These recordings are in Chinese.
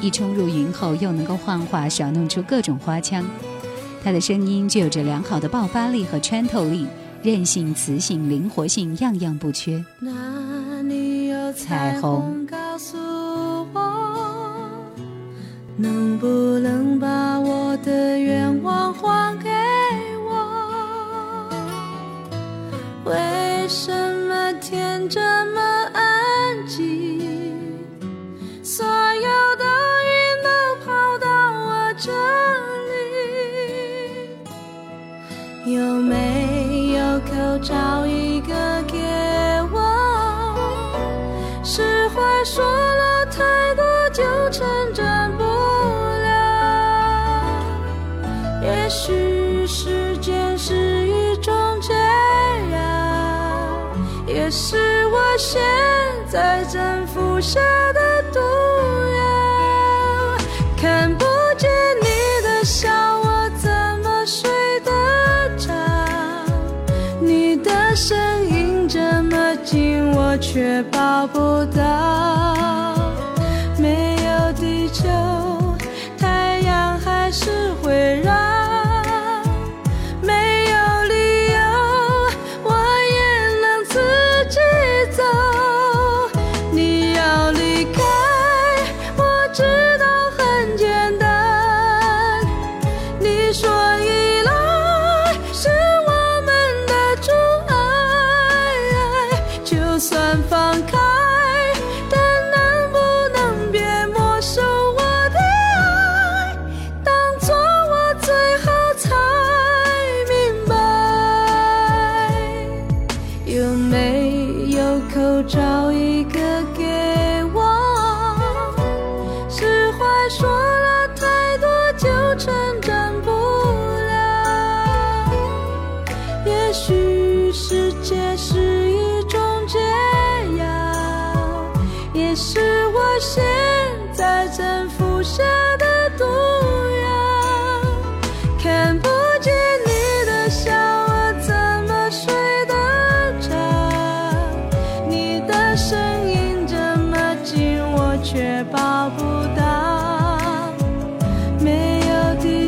一冲入云后又能够幻化耍弄出各种花腔。他的声音具有着良好的爆发力和穿透力。韧性、磁性、灵活性，样样不缺。彩虹？告诉我，能不能把我的愿望还给我？为什么天这么安静？所有这里，有没？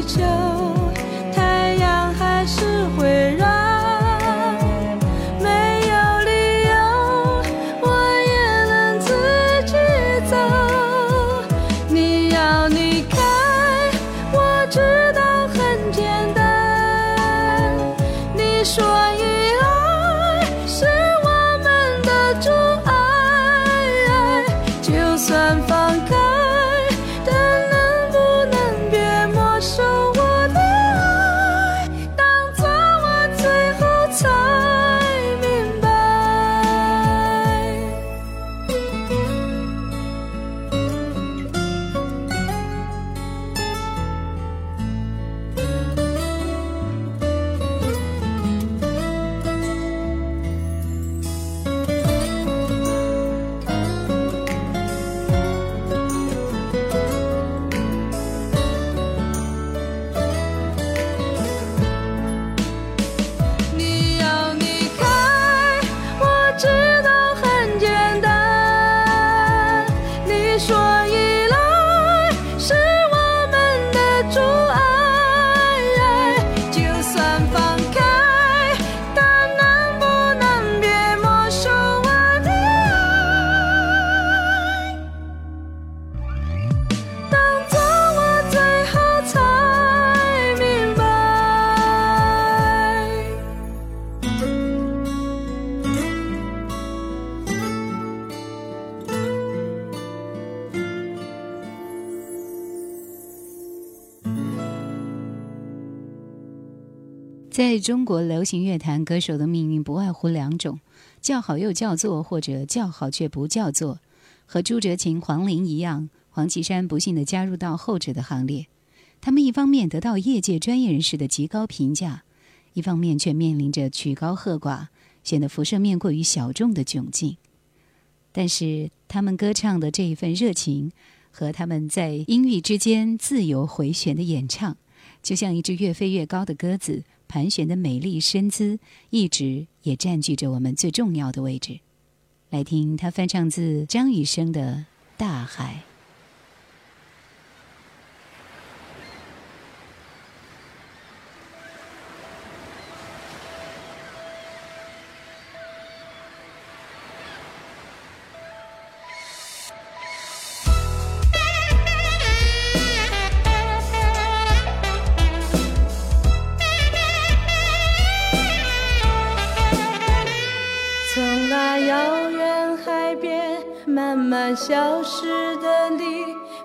就在中国流行乐坛，歌手的命运不外乎两种：叫好又叫座，或者叫好却不叫座。和朱哲琴、黄龄一样，黄绮珊不幸地加入到后者的行列。他们一方面得到业界专业人士的极高评价，一方面却面临着曲高和寡、显得辐射面过于小众的窘境。但是，他们歌唱的这一份热情，和他们在音域之间自由回旋的演唱，就像一只越飞越高的鸽子盘旋的美丽身姿，一直也占据着我们最重要的位置。来听他翻唱自张雨生的《大海》。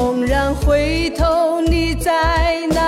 猛然回头，你在哪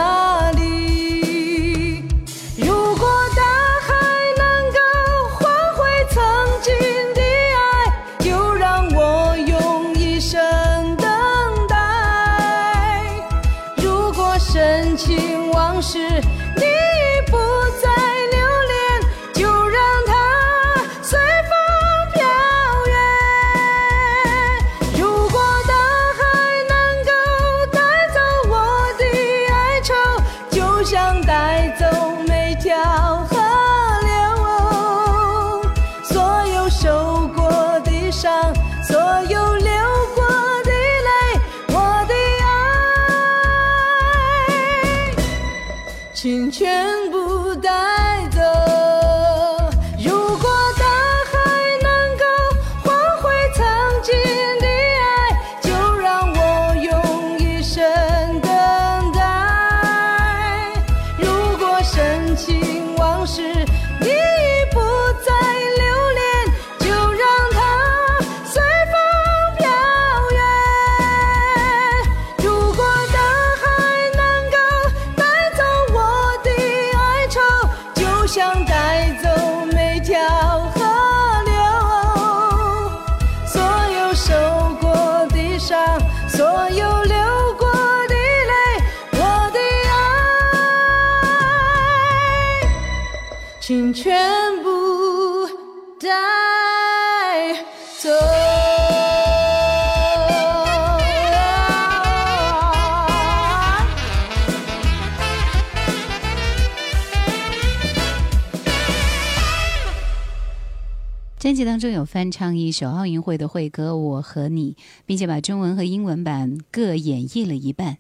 专辑当中有翻唱一首奥运会的会歌《我和你》，并且把中文和英文版各演绎了一半。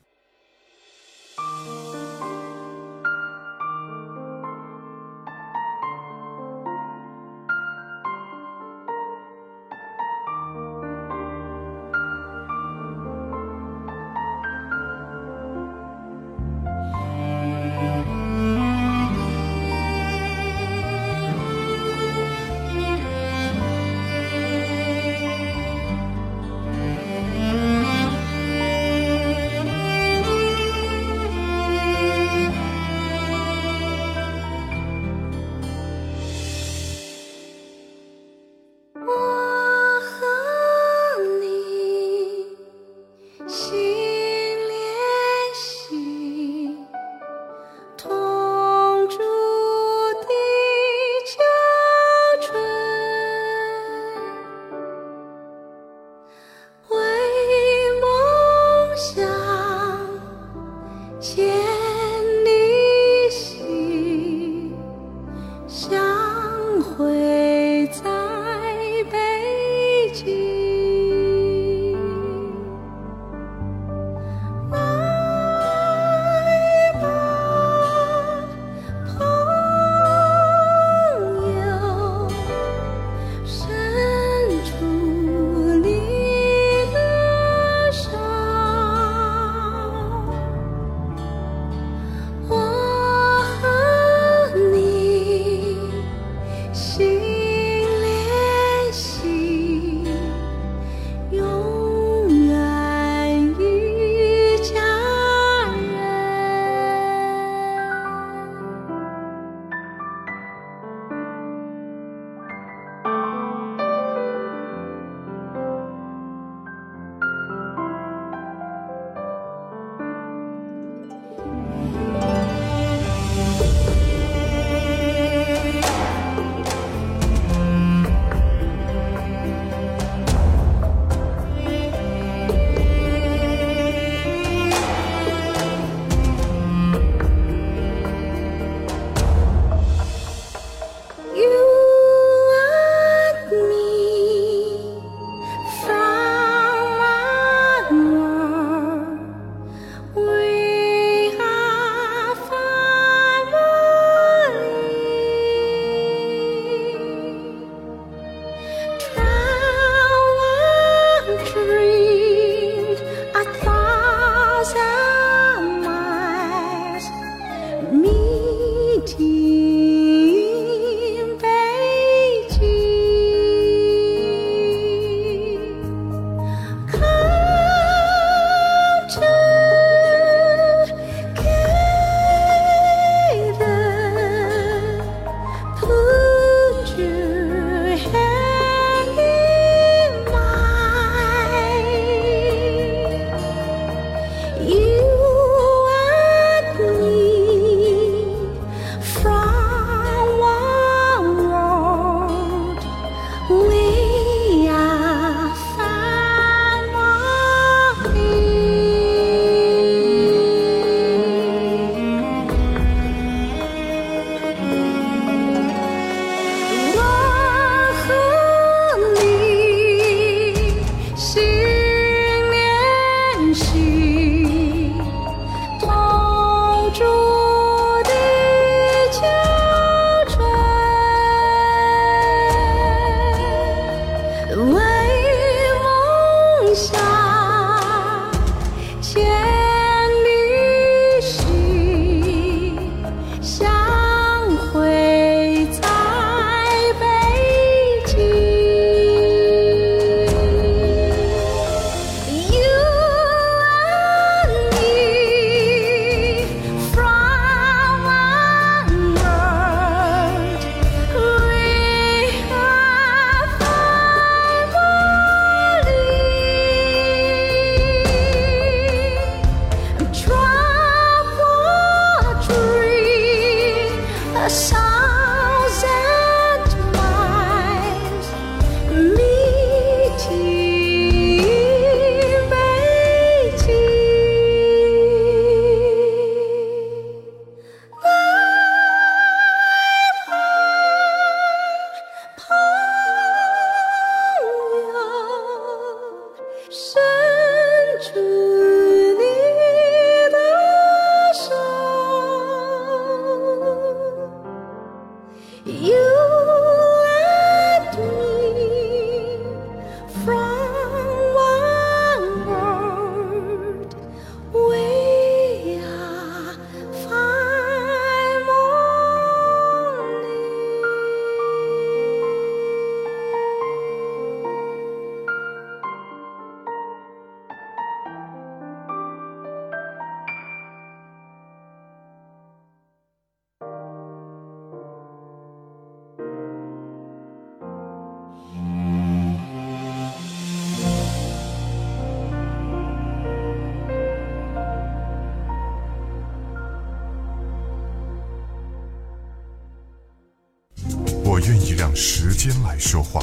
说话，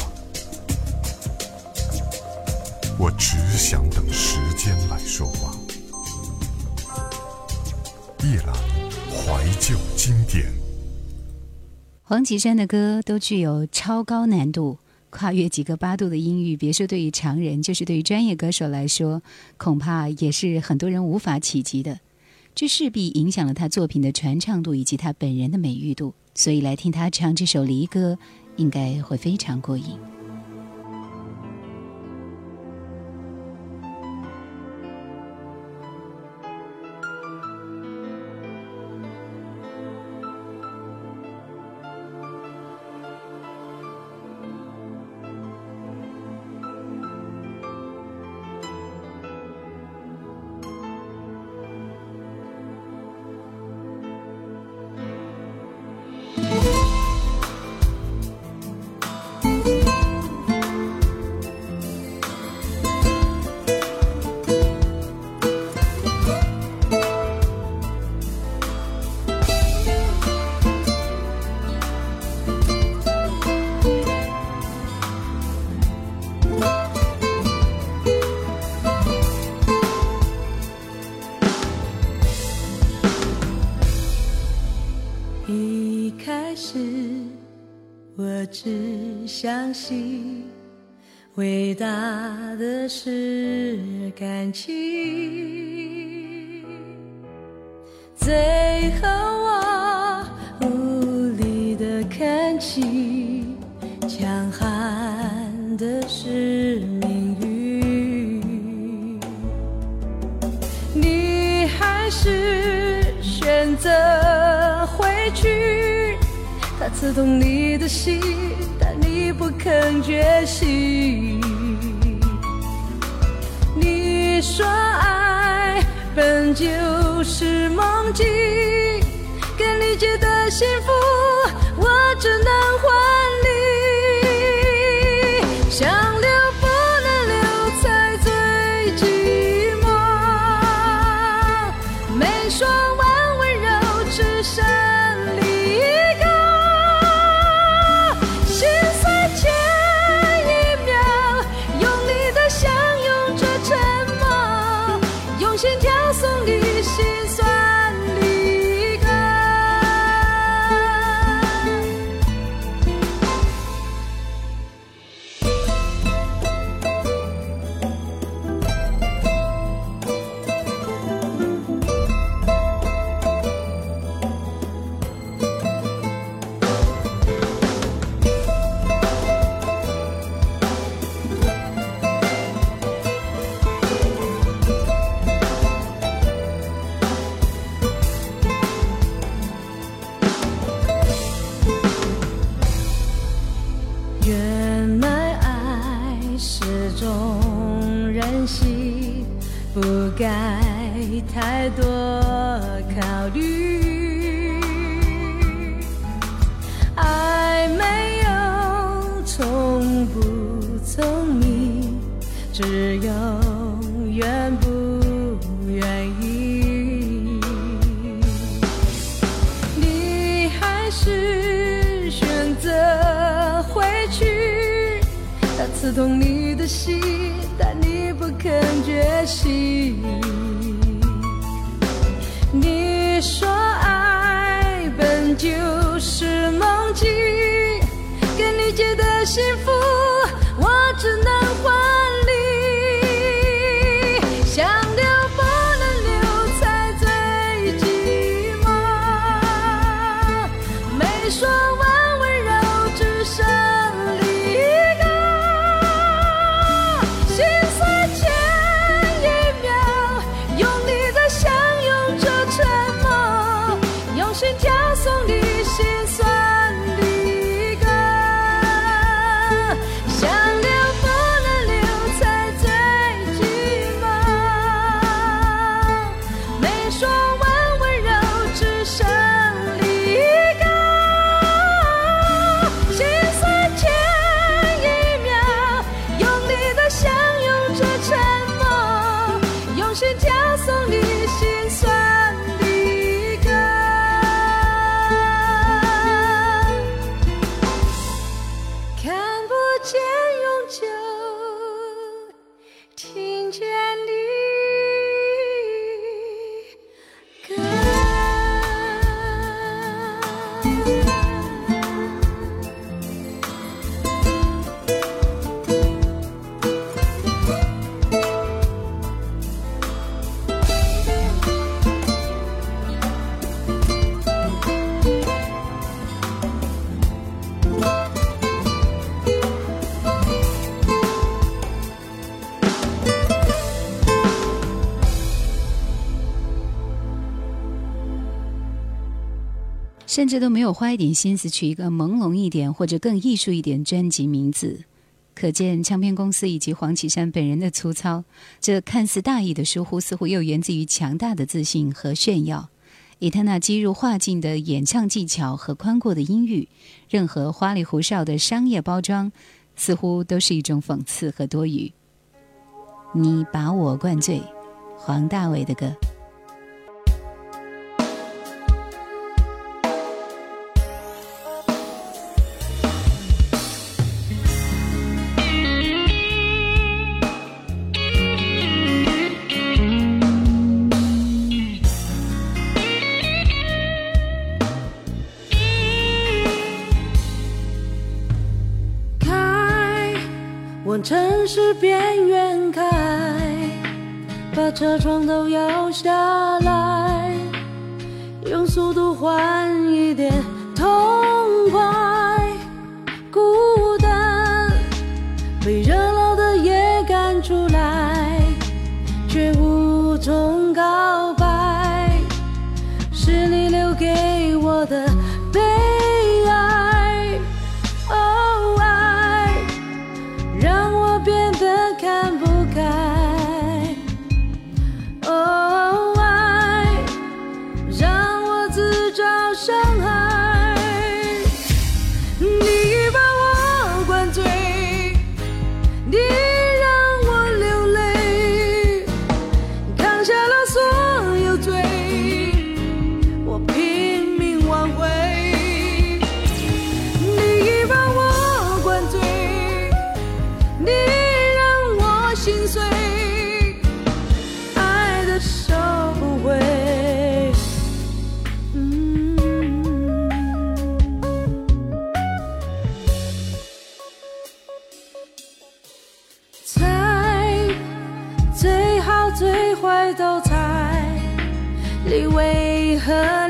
我只想等时间来说话。夜阑怀旧经典，黄绮珊的歌都具有超高难度，跨越几个八度的音域，别说对于常人，就是对于专业歌手来说，恐怕也是很多人无法企及的。这势必影响了他作品的传唱度以及他本人的美誉度，所以来听他唱这首离歌，应该会非常过瘾。大的是感情，最后我无力的看清，强悍的是命运。你还是选择回去，它刺痛你的心，但你不肯觉醒。你说爱本就是梦境，更理解的幸福，我只能还你。想甚至都没有花一点心思取一个朦胧一点或者更艺术一点专辑名字。可见唱片公司以及黄绮珊本人的粗糙，这看似大意的疏忽，似乎又源自于强大的自信和炫耀。以他那积入化境的演唱技巧和宽阔的音域，任何花里胡哨的商业包装，似乎都是一种讽刺和多余。你把我灌醉，黄大炜的歌。是边缘开，把车窗都摇下来，用速度换一点 her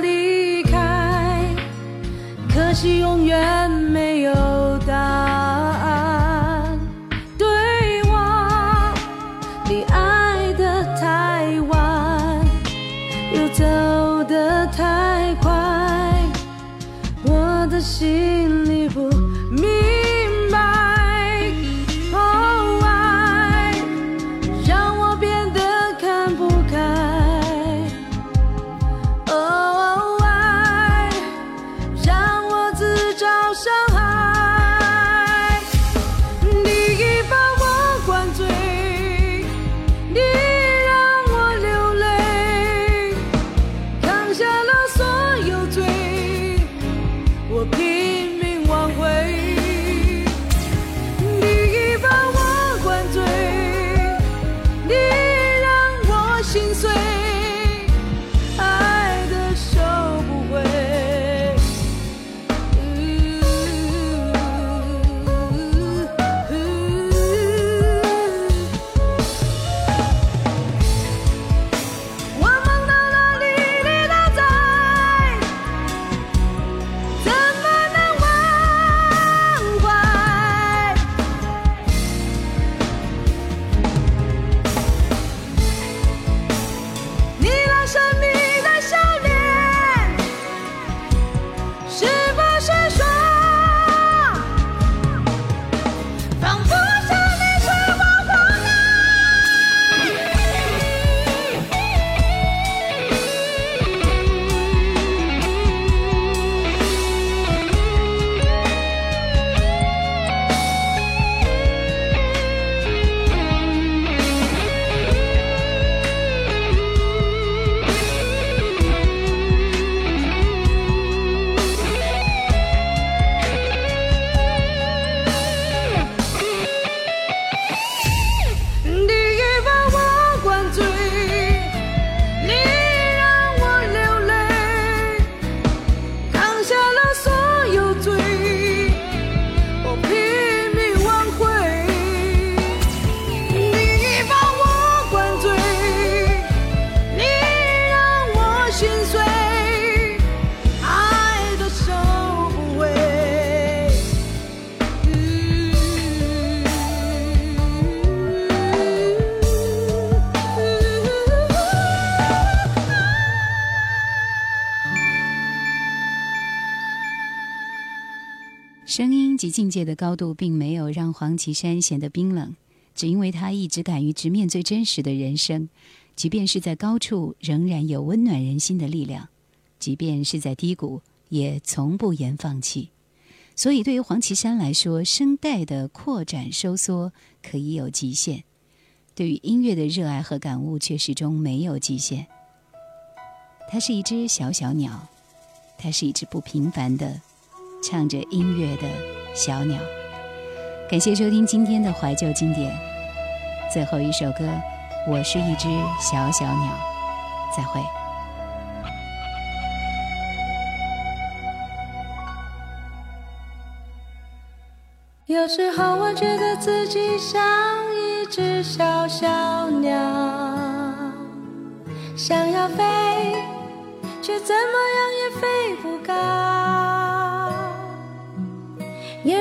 境界的高度，并没有让黄绮珊显得冰冷，只因为她一直敢于直面最真实的人生，即便是在高处，仍然有温暖人心的力量；即便是在低谷，也从不言放弃。所以，对于黄绮珊来说，声带的扩展收缩可以有极限；对于音乐的热爱和感悟，却始终没有极限。它是一只小小鸟，它是一只不平凡的。唱着音乐的小鸟，感谢收听今天的怀旧经典。最后一首歌，我是一只小小鸟，再会。有时候我觉得自己像一只小小鸟，想要飞，却怎么样也飞不高。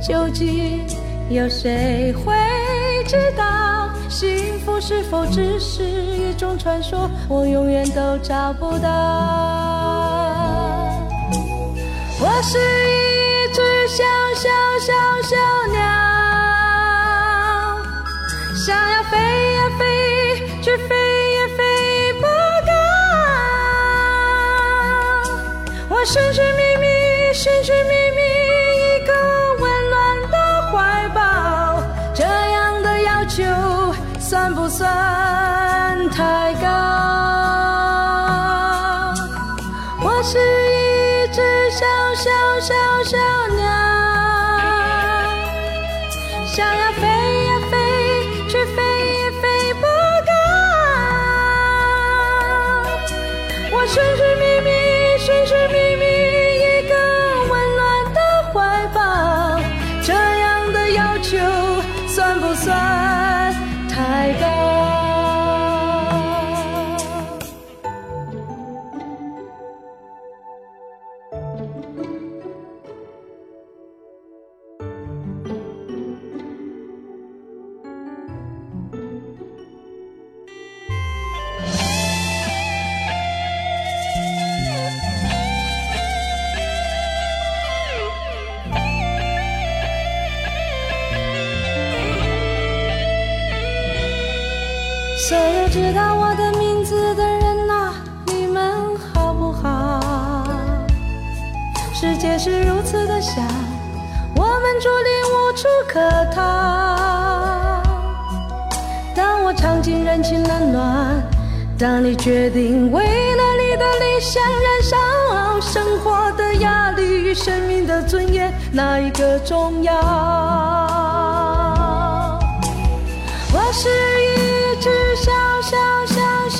究竟有谁会知道？幸福是否只是一种传说？我永远都找不到。我是一只小小小小鸟，想要飞呀飞，却飞也飞不高。我寻寻觅觅，寻寻觅寻寻觅觅，为了你的理想燃烧，生活的压力与生命的尊严，哪一个重要？我是一只小。小小小